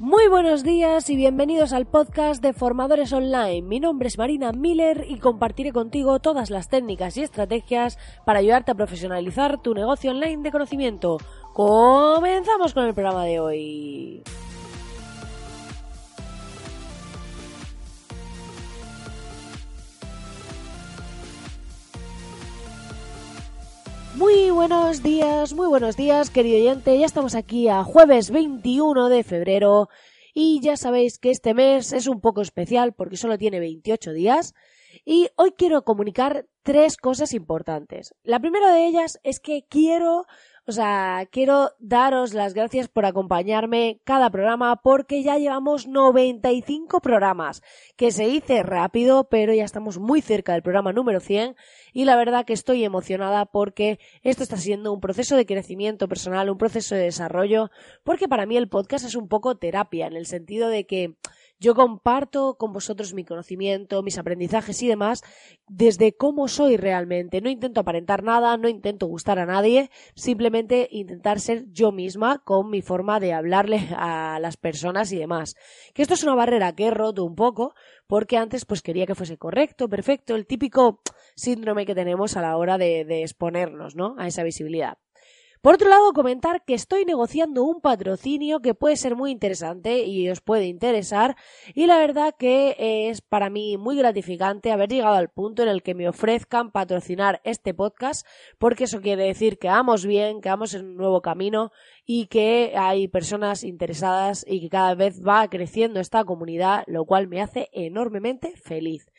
Muy buenos días y bienvenidos al podcast de Formadores Online. Mi nombre es Marina Miller y compartiré contigo todas las técnicas y estrategias para ayudarte a profesionalizar tu negocio online de conocimiento. Comenzamos con el programa de hoy. Muy buenos días, muy buenos días, querido oyente. Ya estamos aquí a jueves 21 de febrero y ya sabéis que este mes es un poco especial porque solo tiene 28 días. Y hoy quiero comunicar tres cosas importantes. La primera de ellas es que quiero o sea, quiero daros las gracias por acompañarme cada programa porque ya llevamos 95 programas, que se dice rápido, pero ya estamos muy cerca del programa número 100 y la verdad que estoy emocionada porque esto está siendo un proceso de crecimiento personal, un proceso de desarrollo, porque para mí el podcast es un poco terapia en el sentido de que yo comparto con vosotros mi conocimiento, mis aprendizajes y demás desde cómo soy realmente. No intento aparentar nada, no intento gustar a nadie, simplemente intentar ser yo misma con mi forma de hablarle a las personas y demás. Que esto es una barrera que he roto un poco porque antes pues quería que fuese correcto, perfecto, el típico síndrome que tenemos a la hora de, de exponernos, ¿no? A esa visibilidad. Por otro lado, comentar que estoy negociando un patrocinio que puede ser muy interesante y os puede interesar y la verdad que es para mí muy gratificante haber llegado al punto en el que me ofrezcan patrocinar este podcast porque eso quiere decir que vamos bien, que vamos en un nuevo camino y que hay personas interesadas y que cada vez va creciendo esta comunidad, lo cual me hace enormemente feliz.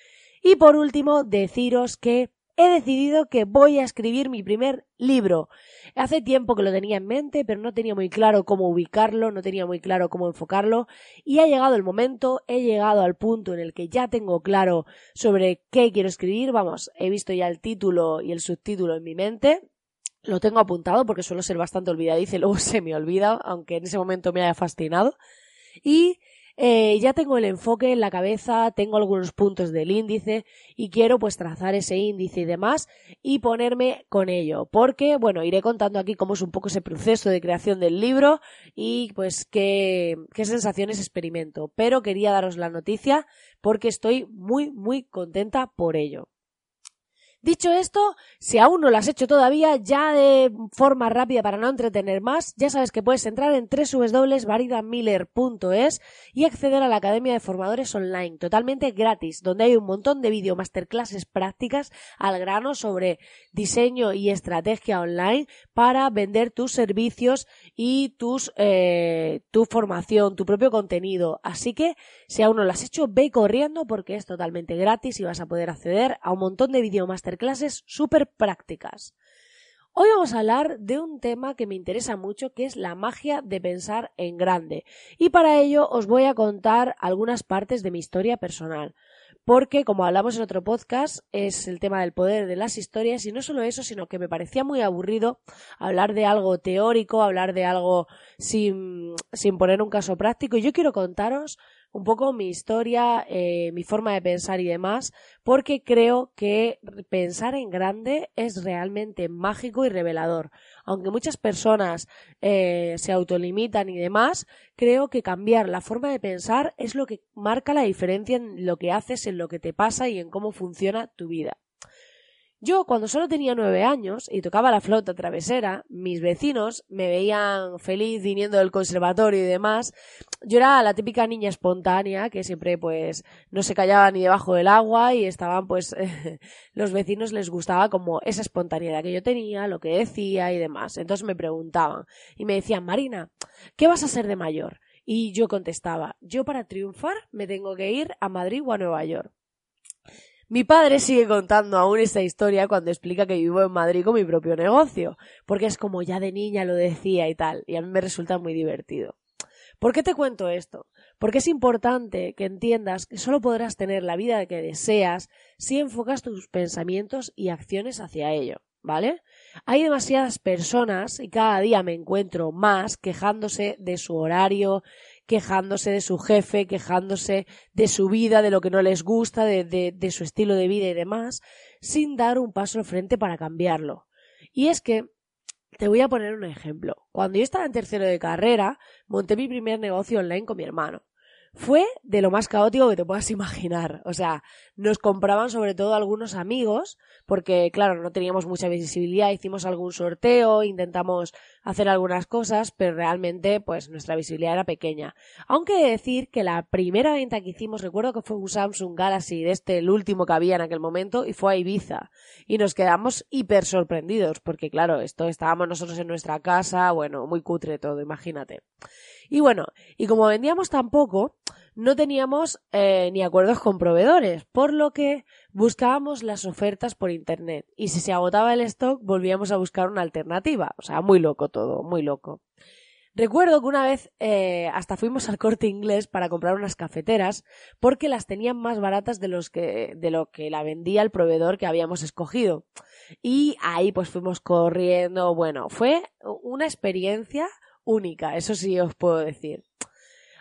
Y por último, deciros que he decidido que voy a escribir mi primer libro. Hace tiempo que lo tenía en mente, pero no tenía muy claro cómo ubicarlo, no tenía muy claro cómo enfocarlo, y ha llegado el momento, he llegado al punto en el que ya tengo claro sobre qué quiero escribir, vamos, he visto ya el título y el subtítulo en mi mente, lo tengo apuntado porque suelo ser bastante olvidadiza y luego se me olvida, aunque en ese momento me haya fascinado, y eh, ya tengo el enfoque en la cabeza, tengo algunos puntos del índice y quiero pues trazar ese índice y demás y ponerme con ello. Porque, bueno, iré contando aquí cómo es un poco ese proceso de creación del libro y pues qué, qué sensaciones experimento. Pero quería daros la noticia porque estoy muy, muy contenta por ello. Dicho esto, si aún no lo has hecho todavía, ya de forma rápida para no entretener más, ya sabes que puedes entrar en www.varidamiller.es y acceder a la Academia de Formadores Online, totalmente gratis, donde hay un montón de video masterclasses prácticas al grano sobre diseño y estrategia online para vender tus servicios y tus, eh, tu formación, tu propio contenido. Así que, si aún no lo has hecho, ve corriendo porque es totalmente gratis y vas a poder acceder a un montón de video masterclasses clases súper prácticas. Hoy vamos a hablar de un tema que me interesa mucho, que es la magia de pensar en grande. Y para ello os voy a contar algunas partes de mi historia personal. Porque, como hablamos en otro podcast, es el tema del poder de las historias y no solo eso, sino que me parecía muy aburrido hablar de algo teórico, hablar de algo sin, sin poner un caso práctico. Y yo quiero contaros un poco mi historia, eh, mi forma de pensar y demás, porque creo que pensar en grande es realmente mágico y revelador. Aunque muchas personas eh, se autolimitan y demás, creo que cambiar la forma de pensar es lo que marca la diferencia en lo que haces, en lo que te pasa y en cómo funciona tu vida. Yo, cuando solo tenía nueve años y tocaba la flauta travesera, mis vecinos me veían feliz viniendo del conservatorio y demás. Yo era la típica niña espontánea que siempre, pues, no se callaba ni debajo del agua y estaban, pues, los vecinos les gustaba como esa espontaneidad que yo tenía, lo que decía y demás. Entonces me preguntaban y me decían, Marina, ¿qué vas a ser de mayor? Y yo contestaba, yo para triunfar me tengo que ir a Madrid o a Nueva York. Mi padre sigue contando aún esta historia cuando explica que vivo en Madrid con mi propio negocio, porque es como ya de niña lo decía y tal, y a mí me resulta muy divertido. ¿Por qué te cuento esto? Porque es importante que entiendas que solo podrás tener la vida que deseas si enfocas tus pensamientos y acciones hacia ello, ¿vale? Hay demasiadas personas y cada día me encuentro más quejándose de su horario, quejándose de su jefe, quejándose de su vida, de lo que no les gusta, de, de, su estilo de vida y demás, sin dar un paso al frente para cambiarlo. Y es que te voy a poner un ejemplo. Cuando yo estaba en tercero de carrera, monté mi primer negocio online con mi hermano fue de lo más caótico que te puedas imaginar. O sea, nos compraban sobre todo algunos amigos, porque claro, no teníamos mucha visibilidad, hicimos algún sorteo, intentamos hacer algunas cosas, pero realmente pues nuestra visibilidad era pequeña. Aunque decir que la primera venta que hicimos, recuerdo que fue un Samsung Galaxy de este, el último que había en aquel momento, y fue a Ibiza. Y nos quedamos hiper sorprendidos, porque claro, esto estábamos nosotros en nuestra casa, bueno, muy cutre todo, imagínate. Y bueno, y como vendíamos tan poco, no teníamos eh, ni acuerdos con proveedores, por lo que buscábamos las ofertas por internet. Y si se agotaba el stock, volvíamos a buscar una alternativa. O sea, muy loco todo, muy loco. Recuerdo que una vez eh, hasta fuimos al corte inglés para comprar unas cafeteras porque las tenían más baratas de, los que, de lo que la vendía el proveedor que habíamos escogido. Y ahí pues fuimos corriendo. Bueno, fue una experiencia única, eso sí os puedo decir.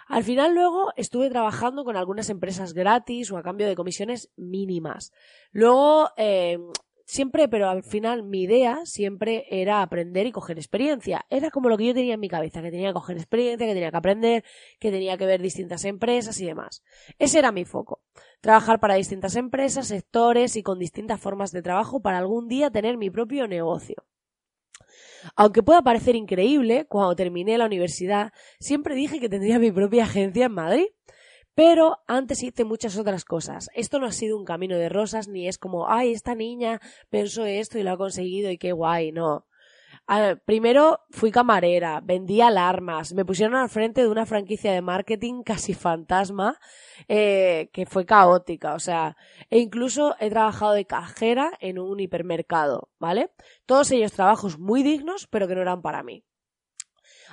Al final luego estuve trabajando con algunas empresas gratis o a cambio de comisiones mínimas. Luego, eh, siempre, pero al final mi idea siempre era aprender y coger experiencia. Era como lo que yo tenía en mi cabeza, que tenía que coger experiencia, que tenía que aprender, que tenía que ver distintas empresas y demás. Ese era mi foco. Trabajar para distintas empresas, sectores y con distintas formas de trabajo para algún día tener mi propio negocio. Aunque pueda parecer increíble, cuando terminé la universidad siempre dije que tendría mi propia agencia en Madrid. Pero antes hice muchas otras cosas. Esto no ha sido un camino de rosas, ni es como, ay, esta niña pensó esto y lo ha conseguido y qué guay, no primero fui camarera, vendí alarmas, me pusieron al frente de una franquicia de marketing casi fantasma eh, que fue caótica, o sea, e incluso he trabajado de cajera en un hipermercado, ¿vale? Todos ellos trabajos muy dignos, pero que no eran para mí.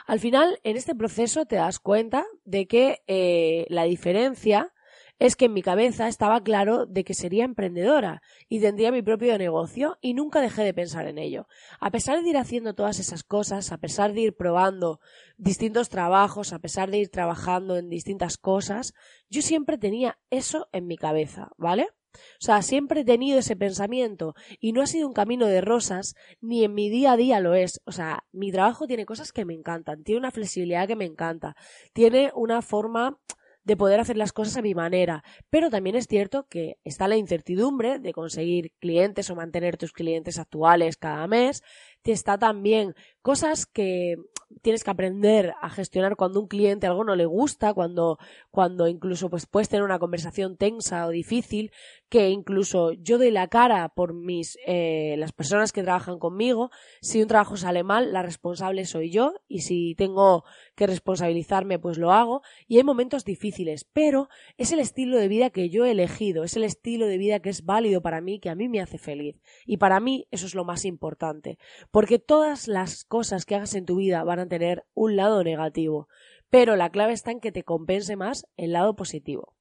Al final, en este proceso te das cuenta de que eh, la diferencia es que en mi cabeza estaba claro de que sería emprendedora y tendría mi propio negocio y nunca dejé de pensar en ello. A pesar de ir haciendo todas esas cosas, a pesar de ir probando distintos trabajos, a pesar de ir trabajando en distintas cosas, yo siempre tenía eso en mi cabeza, ¿vale? O sea, siempre he tenido ese pensamiento y no ha sido un camino de rosas, ni en mi día a día lo es. O sea, mi trabajo tiene cosas que me encantan, tiene una flexibilidad que me encanta, tiene una forma de poder hacer las cosas a mi manera. Pero también es cierto que está la incertidumbre de conseguir clientes o mantener tus clientes actuales cada mes. Está también cosas que tienes que aprender a gestionar cuando un cliente algo no le gusta, cuando, cuando incluso pues puedes tener una conversación tensa o difícil, que incluso yo doy la cara por mis, eh, las personas que trabajan conmigo. Si un trabajo sale mal, la responsable soy yo y si tengo que responsabilizarme, pues lo hago. Y hay momentos difíciles, pero es el estilo de vida que yo he elegido, es el estilo de vida que es válido para mí, que a mí me hace feliz. Y para mí eso es lo más importante, porque todas las cosas que hagas en tu vida van a tener un lado negativo, pero la clave está en que te compense más el lado positivo.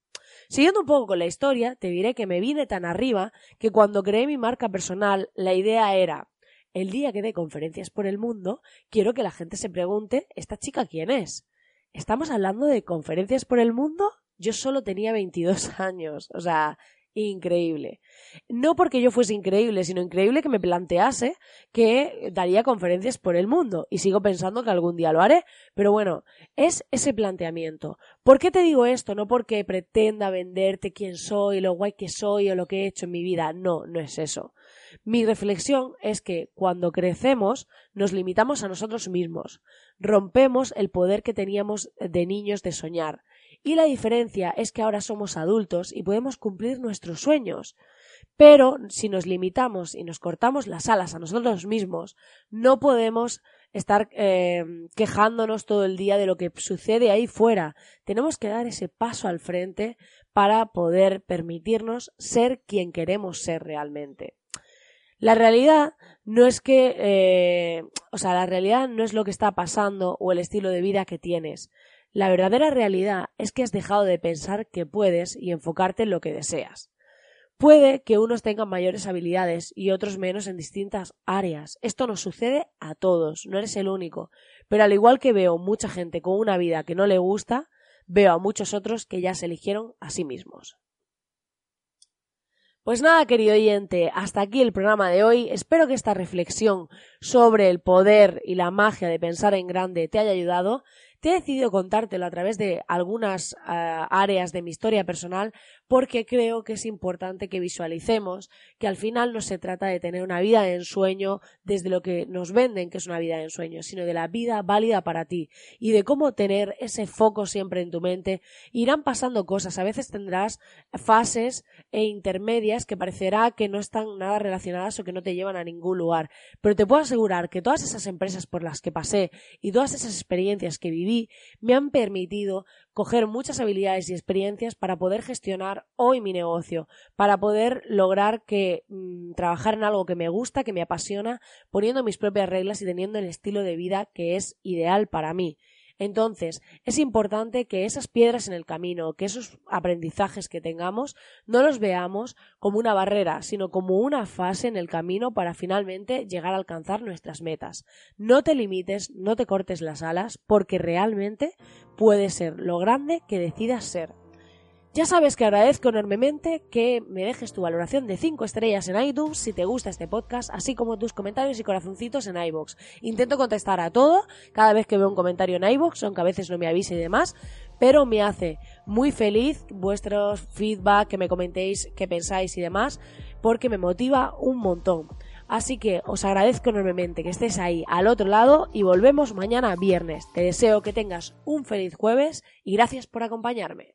Siguiendo un poco con la historia, te diré que me vine tan arriba que cuando creé mi marca personal, la idea era, el día que dé conferencias por el mundo, quiero que la gente se pregunte, ¿esta chica quién es? ¿Estamos hablando de conferencias por el mundo? Yo solo tenía 22 años, o sea, increíble. No porque yo fuese increíble, sino increíble que me plantease que daría conferencias por el mundo. Y sigo pensando que algún día lo haré. Pero bueno, es ese planteamiento. ¿Por qué te digo esto? No porque pretenda venderte quién soy, lo guay que soy o lo que he hecho en mi vida. No, no es eso. Mi reflexión es que cuando crecemos nos limitamos a nosotros mismos. Rompemos el poder que teníamos de niños de soñar y la diferencia es que ahora somos adultos y podemos cumplir nuestros sueños. Pero si nos limitamos y nos cortamos las alas a nosotros mismos, no podemos estar eh, quejándonos todo el día de lo que sucede ahí fuera. Tenemos que dar ese paso al frente para poder permitirnos ser quien queremos ser realmente. La realidad no es que, eh, o sea, la realidad no es lo que está pasando o el estilo de vida que tienes. La verdadera realidad es que has dejado de pensar que puedes y enfocarte en lo que deseas. Puede que unos tengan mayores habilidades y otros menos en distintas áreas. Esto nos sucede a todos, no eres el único. Pero al igual que veo mucha gente con una vida que no le gusta, veo a muchos otros que ya se eligieron a sí mismos. Pues nada, querido oyente, hasta aquí el programa de hoy. Espero que esta reflexión sobre el poder y la magia de pensar en grande te haya ayudado he decidido contártelo a través de algunas ah, áreas de mi historia personal porque creo que es importante que visualicemos que al final no se trata de tener una vida de ensueño desde lo que nos venden que es una vida de ensueño, sino de la vida válida para ti y de cómo tener ese foco siempre en tu mente. Irán pasando cosas, a veces tendrás fases e intermedias que parecerá que no están nada relacionadas o que no te llevan a ningún lugar, pero te puedo asegurar que todas esas empresas por las que pasé y todas esas experiencias que viví me han permitido coger muchas habilidades y experiencias para poder gestionar hoy mi negocio, para poder lograr que mm, trabajar en algo que me gusta, que me apasiona, poniendo mis propias reglas y teniendo el estilo de vida que es ideal para mí. Entonces, es importante que esas piedras en el camino, que esos aprendizajes que tengamos, no los veamos como una barrera, sino como una fase en el camino para finalmente llegar a alcanzar nuestras metas. No te limites, no te cortes las alas, porque realmente puede ser lo grande que decidas ser. Ya sabes que agradezco enormemente que me dejes tu valoración de 5 estrellas en iTunes si te gusta este podcast, así como tus comentarios y corazoncitos en iBox. Intento contestar a todo cada vez que veo un comentario en iBox, aunque a veces no me avise y demás, pero me hace muy feliz vuestros feedback, que me comentéis qué pensáis y demás, porque me motiva un montón. Así que os agradezco enormemente que estés ahí al otro lado y volvemos mañana viernes. Te deseo que tengas un feliz jueves y gracias por acompañarme.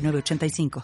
85